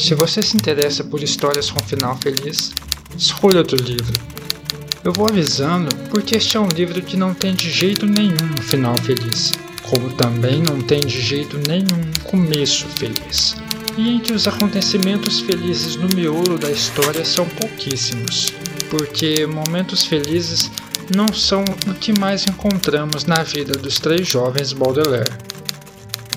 Se você se interessa por histórias com final feliz, escolha outro livro. Eu vou avisando porque este é um livro que não tem de jeito nenhum um final feliz, como também não tem de jeito nenhum um começo feliz. E entre os acontecimentos felizes no miolo da história são pouquíssimos, porque momentos felizes não são o que mais encontramos na vida dos três jovens Baudelaire.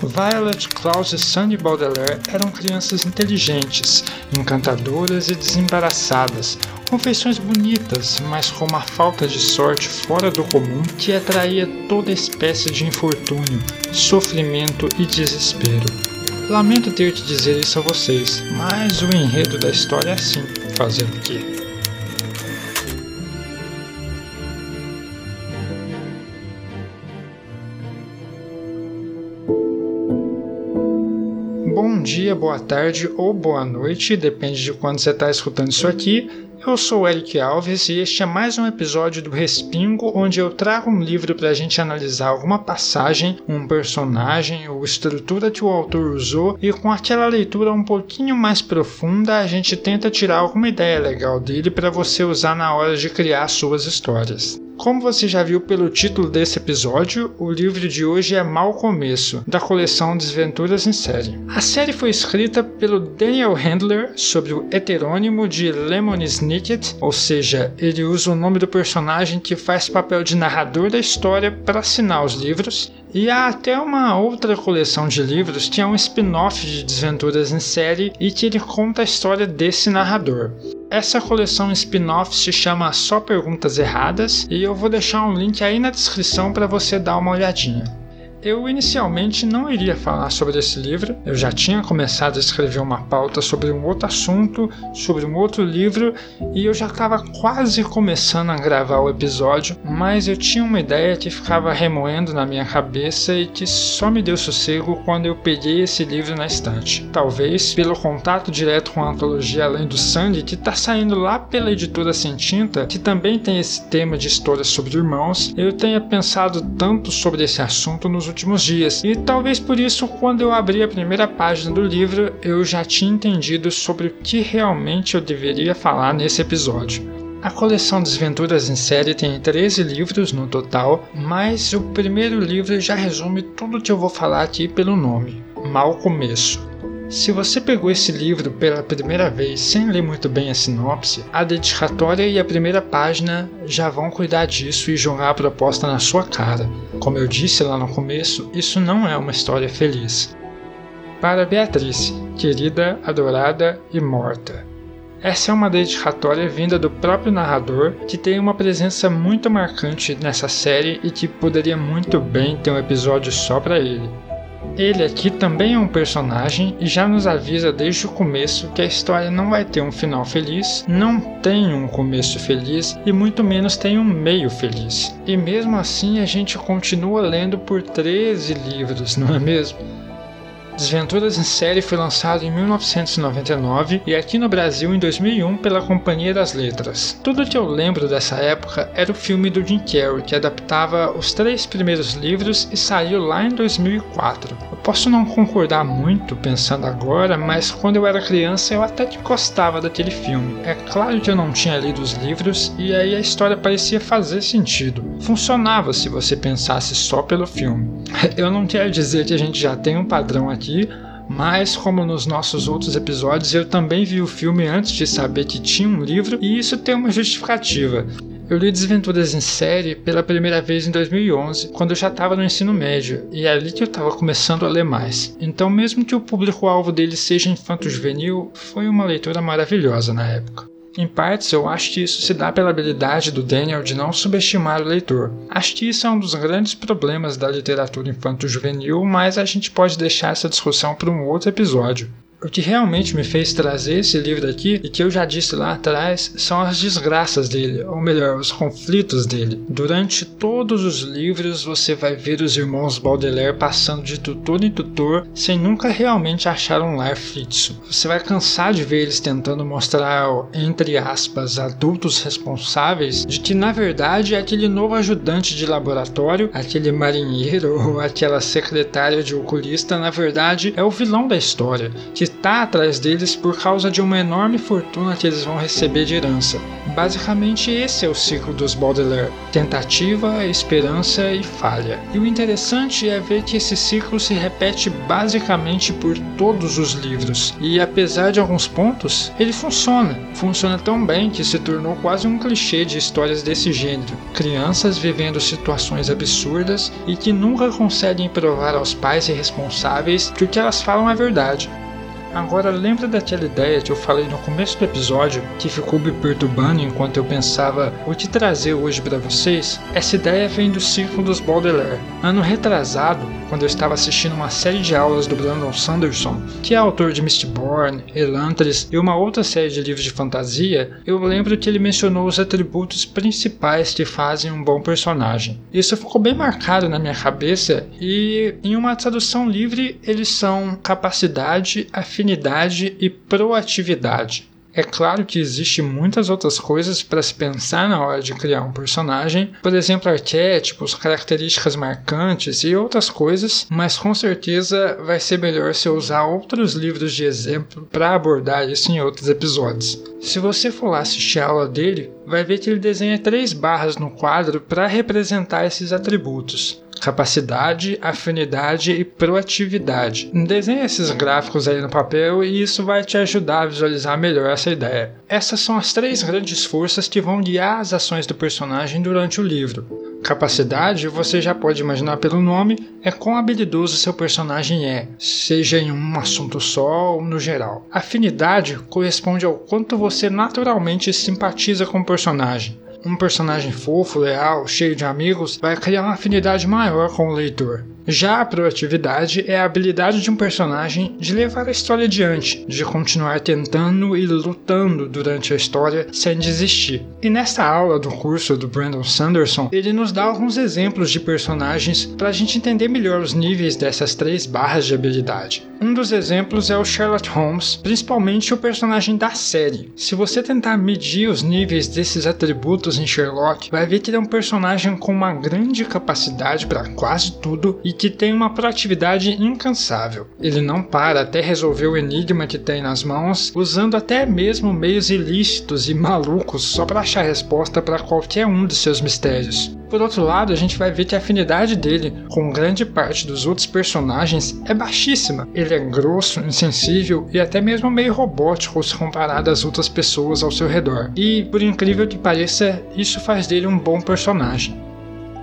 Violet, Klaus e Sunny Baudelaire eram crianças inteligentes, encantadoras e desembaraçadas, com feições bonitas, mas com uma falta de sorte fora do comum que atraía toda espécie de infortúnio, sofrimento e desespero. Lamento ter que dizer isso a vocês, mas o enredo da história é assim, fazer o quê? Dia, boa tarde ou boa noite, depende de quando você está escutando isso aqui. Eu sou Eric Alves e este é mais um episódio do Respingo, onde eu trago um livro para a gente analisar alguma passagem, um personagem ou estrutura que o autor usou e com aquela leitura um pouquinho mais profunda a gente tenta tirar alguma ideia legal dele para você usar na hora de criar suas histórias. Como você já viu pelo título desse episódio, o livro de hoje é Mal Começo, da coleção Desventuras em Série. A série foi escrita pelo Daniel Handler sobre o heterônimo de Lemon Snicket, ou seja, ele usa o nome do personagem que faz papel de narrador da história para assinar os livros, e há até uma outra coleção de livros que é um spin-off de Desventuras em Série e que ele conta a história desse narrador. Essa coleção spin-off se chama Só Perguntas Erradas e eu vou deixar um link aí na descrição para você dar uma olhadinha. Eu inicialmente não iria falar sobre esse livro, eu já tinha começado a escrever uma pauta sobre um outro assunto, sobre um outro livro, e eu já estava quase começando a gravar o episódio, mas eu tinha uma ideia que ficava remoendo na minha cabeça e que só me deu sossego quando eu peguei esse livro na estante. Talvez pelo contato direto com a antologia Além do Sangue, que está saindo lá pela editora Sem Tinta, que também tem esse tema de histórias sobre irmãos, eu tenha pensado tanto sobre esse assunto nos últimos dias, e talvez por isso, quando eu abri a primeira página do livro, eu já tinha entendido sobre o que realmente eu deveria falar nesse episódio. A coleção Desventuras em Série tem 13 livros no total, mas o primeiro livro já resume tudo o que eu vou falar aqui pelo nome: Mal Começo. Se você pegou esse livro pela primeira vez sem ler muito bem a sinopse, a dedicatória e a primeira página já vão cuidar disso e jogar a proposta na sua cara. Como eu disse lá no começo, isso não é uma história feliz. Para Beatriz, querida, adorada e morta. Essa é uma dedicatória vinda do próprio narrador, que tem uma presença muito marcante nessa série e que poderia muito bem ter um episódio só para ele. Ele aqui também é um personagem e já nos avisa desde o começo que a história não vai ter um final feliz, não tem um começo feliz e muito menos tem um meio feliz. E mesmo assim a gente continua lendo por 13 livros, não é mesmo? Desventuras em Série foi lançado em 1999 e aqui no Brasil em 2001 pela Companhia das Letras. Tudo que eu lembro dessa época era o filme do Jim Carrey, que adaptava os três primeiros livros e saiu lá em 2004. Posso não concordar muito pensando agora, mas quando eu era criança eu até que gostava daquele filme. É claro que eu não tinha lido os livros e aí a história parecia fazer sentido. Funcionava se você pensasse só pelo filme. Eu não quero dizer que a gente já tem um padrão aqui, mas como nos nossos outros episódios, eu também vi o filme antes de saber que tinha um livro e isso tem uma justificativa. Eu li Desventuras em Série pela primeira vez em 2011, quando eu já estava no ensino médio, e é ali que eu estava começando a ler mais. Então, mesmo que o público-alvo dele seja infanto-juvenil, foi uma leitura maravilhosa na época. Em partes, eu acho que isso se dá pela habilidade do Daniel de não subestimar o leitor. Acho que isso é um dos grandes problemas da literatura infanto-juvenil, mas a gente pode deixar essa discussão para um outro episódio. O que realmente me fez trazer esse livro aqui, e que eu já disse lá atrás, são as desgraças dele, ou melhor, os conflitos dele. Durante todos os livros você vai ver os irmãos Baudelaire passando de tutor em tutor sem nunca realmente achar um lar fixo. Você vai cansar de ver eles tentando mostrar, entre aspas, adultos responsáveis de que na verdade aquele novo ajudante de laboratório, aquele marinheiro ou aquela secretária de oculista, na verdade é o vilão da história, que está atrás deles por causa de uma enorme fortuna que eles vão receber de herança. Basicamente, esse é o ciclo dos Baudelaire: tentativa, esperança e falha. E o interessante é ver que esse ciclo se repete basicamente por todos os livros, e apesar de alguns pontos, ele funciona. Funciona tão bem que se tornou quase um clichê de histórias desse gênero: crianças vivendo situações absurdas e que nunca conseguem provar aos pais e responsáveis que o que elas falam é verdade. Agora, lembra daquela ideia que eu falei no começo do episódio que ficou me perturbando enquanto eu pensava o que trazer hoje para vocês? Essa ideia vem do ciclo dos Baudelaire. Ano retrasado, quando eu estava assistindo uma série de aulas do Brandon Sanderson, que é autor de Mistborn, Elantris e uma outra série de livros de fantasia, eu lembro que ele mencionou os atributos principais que fazem um bom personagem. Isso ficou bem marcado na minha cabeça e, em uma tradução livre, eles são capacidade, afinidade afinidade e proatividade. É claro que existe muitas outras coisas para se pensar na hora de criar um personagem, por exemplo, arquétipos, características marcantes e outras coisas, mas com certeza vai ser melhor se usar outros livros de exemplo para abordar isso em outros episódios. Se você for lá assistir a aula dele, vai ver que ele desenha três barras no quadro para representar esses atributos capacidade, afinidade e proatividade. Desenhe esses gráficos aí no papel e isso vai te ajudar a visualizar melhor essa ideia. Essas são as três grandes forças que vão guiar as ações do personagem durante o livro. Capacidade, você já pode imaginar pelo nome, é quão habilidoso seu personagem é, seja em um assunto só ou no geral. Afinidade corresponde ao quanto você naturalmente simpatiza com o personagem um personagem fofo, leal, cheio de amigos, vai criar uma afinidade maior com o leitor. Já a proatividade é a habilidade de um personagem de levar a história adiante, de continuar tentando e lutando durante a história sem desistir. E nesta aula do curso do Brandon Sanderson, ele nos dá alguns exemplos de personagens para a gente entender melhor os níveis dessas três barras de habilidade. Um dos exemplos é o Sherlock Holmes, principalmente o personagem da série. Se você tentar medir os níveis desses atributos em Sherlock, vai ver que ele é um personagem com uma grande capacidade para quase tudo e que tem uma proatividade incansável. Ele não para até resolver o enigma que tem nas mãos, usando até mesmo meios ilícitos e malucos só para achar resposta para qualquer um de seus mistérios. Por outro lado, a gente vai ver que a afinidade dele com grande parte dos outros personagens é baixíssima. Ele é grosso, insensível e até mesmo meio robótico se comparado às outras pessoas ao seu redor. E, por incrível que pareça, isso faz dele um bom personagem.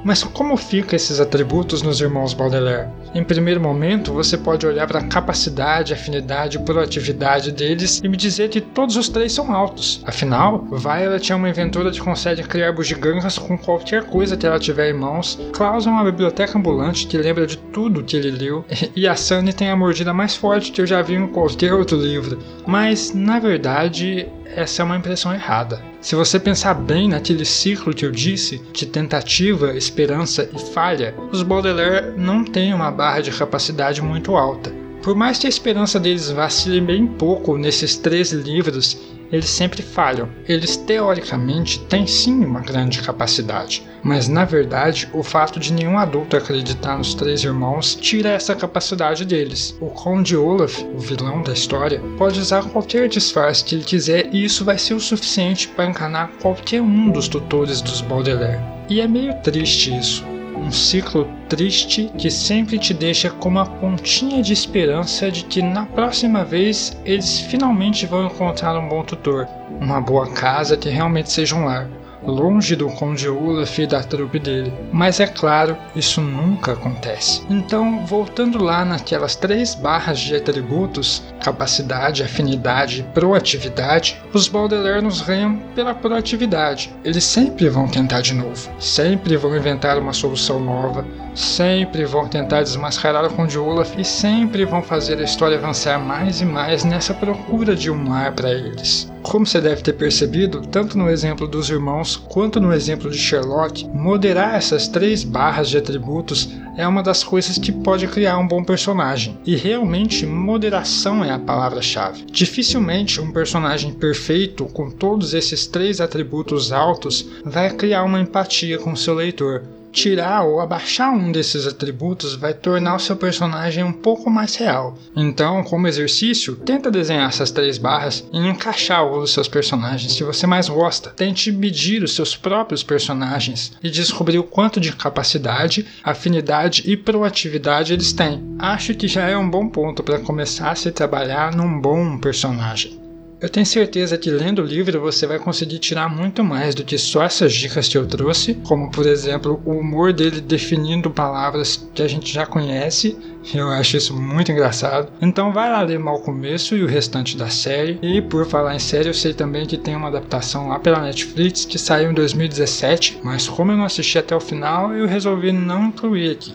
Mas como ficam esses atributos nos irmãos Baudelaire? Em primeiro momento, você pode olhar para a capacidade, afinidade e proatividade deles e me dizer que todos os três são altos. Afinal, Violet é uma inventora que consegue criar bugigangas com qualquer coisa que ela tiver em mãos. Klaus é uma biblioteca ambulante que lembra de tudo que ele leu. E a Sunny tem a mordida mais forte que eu já vi em qualquer outro livro. Mas, na verdade, essa é uma impressão errada. Se você pensar bem naquele ciclo que eu disse, de tentativa, esperança e falha, os Baudelaire não têm uma barra de capacidade muito alta. Por mais que a esperança deles vacile bem pouco nesses três livros, eles sempre falham. Eles teoricamente têm sim uma grande capacidade, mas na verdade o fato de nenhum adulto acreditar nos três irmãos tira essa capacidade deles. O Conde Olaf, o vilão da história, pode usar qualquer disfarce que ele quiser e isso vai ser o suficiente para enganar qualquer um dos tutores dos Baudelaire. E é meio triste isso um ciclo triste que sempre te deixa com uma pontinha de esperança de que na próxima vez eles finalmente vão encontrar um bom tutor, uma boa casa que realmente seja um lar longe do Conde Olaf e da trupe dele. Mas é claro, isso nunca acontece. Então, voltando lá naquelas três barras de atributos, capacidade, afinidade e proatividade, os Baudelaire nos ganham pela proatividade. Eles sempre vão tentar de novo, sempre vão inventar uma solução nova, sempre vão tentar desmascarar o Conde Olaf e sempre vão fazer a história avançar mais e mais nessa procura de um lar para eles. Como você deve ter percebido, tanto no exemplo dos irmãos quanto no exemplo de Sherlock, moderar essas três barras de atributos é uma das coisas que pode criar um bom personagem. E realmente, moderação é a palavra-chave. Dificilmente um personagem perfeito com todos esses três atributos altos vai criar uma empatia com seu leitor Tirar ou abaixar um desses atributos vai tornar o seu personagem um pouco mais real. Então, como exercício, tenta desenhar essas três barras e encaixar os seus personagens que você mais gosta. Tente medir os seus próprios personagens e descobrir o quanto de capacidade, afinidade e proatividade eles têm. Acho que já é um bom ponto para começar a se trabalhar num bom personagem. Eu tenho certeza que lendo o livro você vai conseguir tirar muito mais do que só essas dicas que eu trouxe, como por exemplo o humor dele definindo palavras que a gente já conhece. Eu acho isso muito engraçado. Então vai lá ler Mal Começo e o restante da série. E por falar em série, eu sei também que tem uma adaptação lá pela Netflix que saiu em 2017, mas como eu não assisti até o final, eu resolvi não incluir aqui.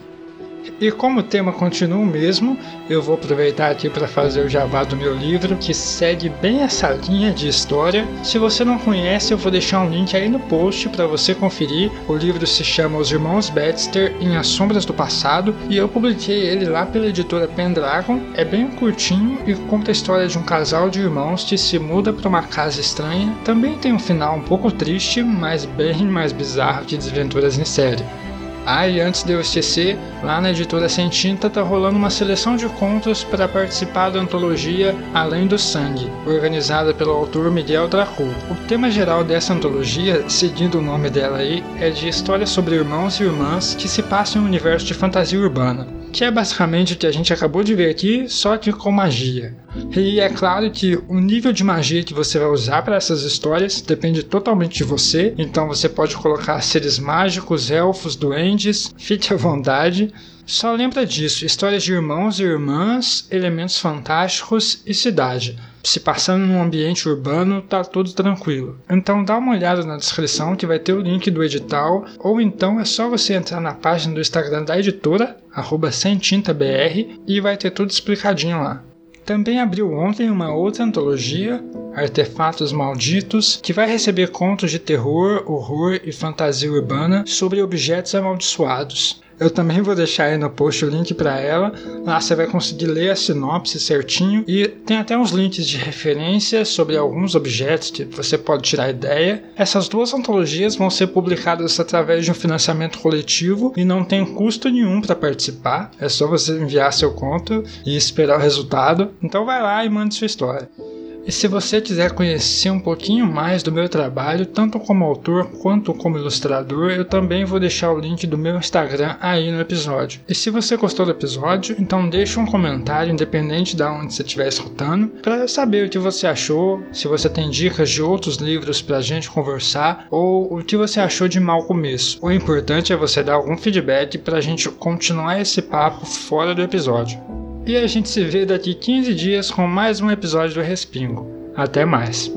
E como o tema continua o mesmo, eu vou aproveitar aqui para fazer o jabá do meu livro, que segue bem essa linha de história. Se você não conhece, eu vou deixar um link aí no post para você conferir. O livro se chama Os Irmãos Baxter em As Sombras do Passado e eu publiquei ele lá pela editora Pendragon. É bem curtinho e conta a história de um casal de irmãos que se muda para uma casa estranha. Também tem um final um pouco triste, mas bem mais bizarro que Desventuras em Série. Ah, e antes de eu esquecer, lá na editora Sem Tinta tá rolando uma seleção de contos para participar da antologia Além do Sangue, organizada pelo autor Miguel Dracu. O tema geral dessa antologia, seguindo o nome dela aí, é de histórias sobre irmãos e irmãs que se passam em um universo de fantasia urbana que é basicamente o que a gente acabou de ver aqui, só que com magia. E é claro que o nível de magia que você vai usar para essas histórias depende totalmente de você, então você pode colocar seres mágicos, elfos, duendes, fique à vontade. Só lembra disso: histórias de irmãos e irmãs, elementos fantásticos e cidade. Se passando num ambiente urbano, tá tudo tranquilo. Então dá uma olhada na descrição que vai ter o link do edital, ou então é só você entrar na página do Instagram da editora, arroba semtintabr, e vai ter tudo explicadinho lá. Também abriu ontem uma outra antologia, Artefatos Malditos, que vai receber contos de terror, horror e fantasia urbana sobre objetos amaldiçoados. Eu também vou deixar aí no post o link para ela. Lá você vai conseguir ler a sinopse certinho e tem até uns links de referência sobre alguns objetos que você pode tirar ideia. Essas duas antologias vão ser publicadas através de um financiamento coletivo e não tem custo nenhum para participar. É só você enviar seu conto e esperar o resultado. Então vai lá e mande sua história. E se você quiser conhecer um pouquinho mais do meu trabalho, tanto como autor quanto como ilustrador, eu também vou deixar o link do meu Instagram aí no episódio. E se você gostou do episódio, então deixa um comentário, independente de onde você estiver escutando, para saber o que você achou, se você tem dicas de outros livros para a gente conversar, ou o que você achou de Mal Começo. O importante é você dar algum feedback para a gente continuar esse papo fora do episódio. E a gente se vê daqui 15 dias com mais um episódio do Respingo. Até mais!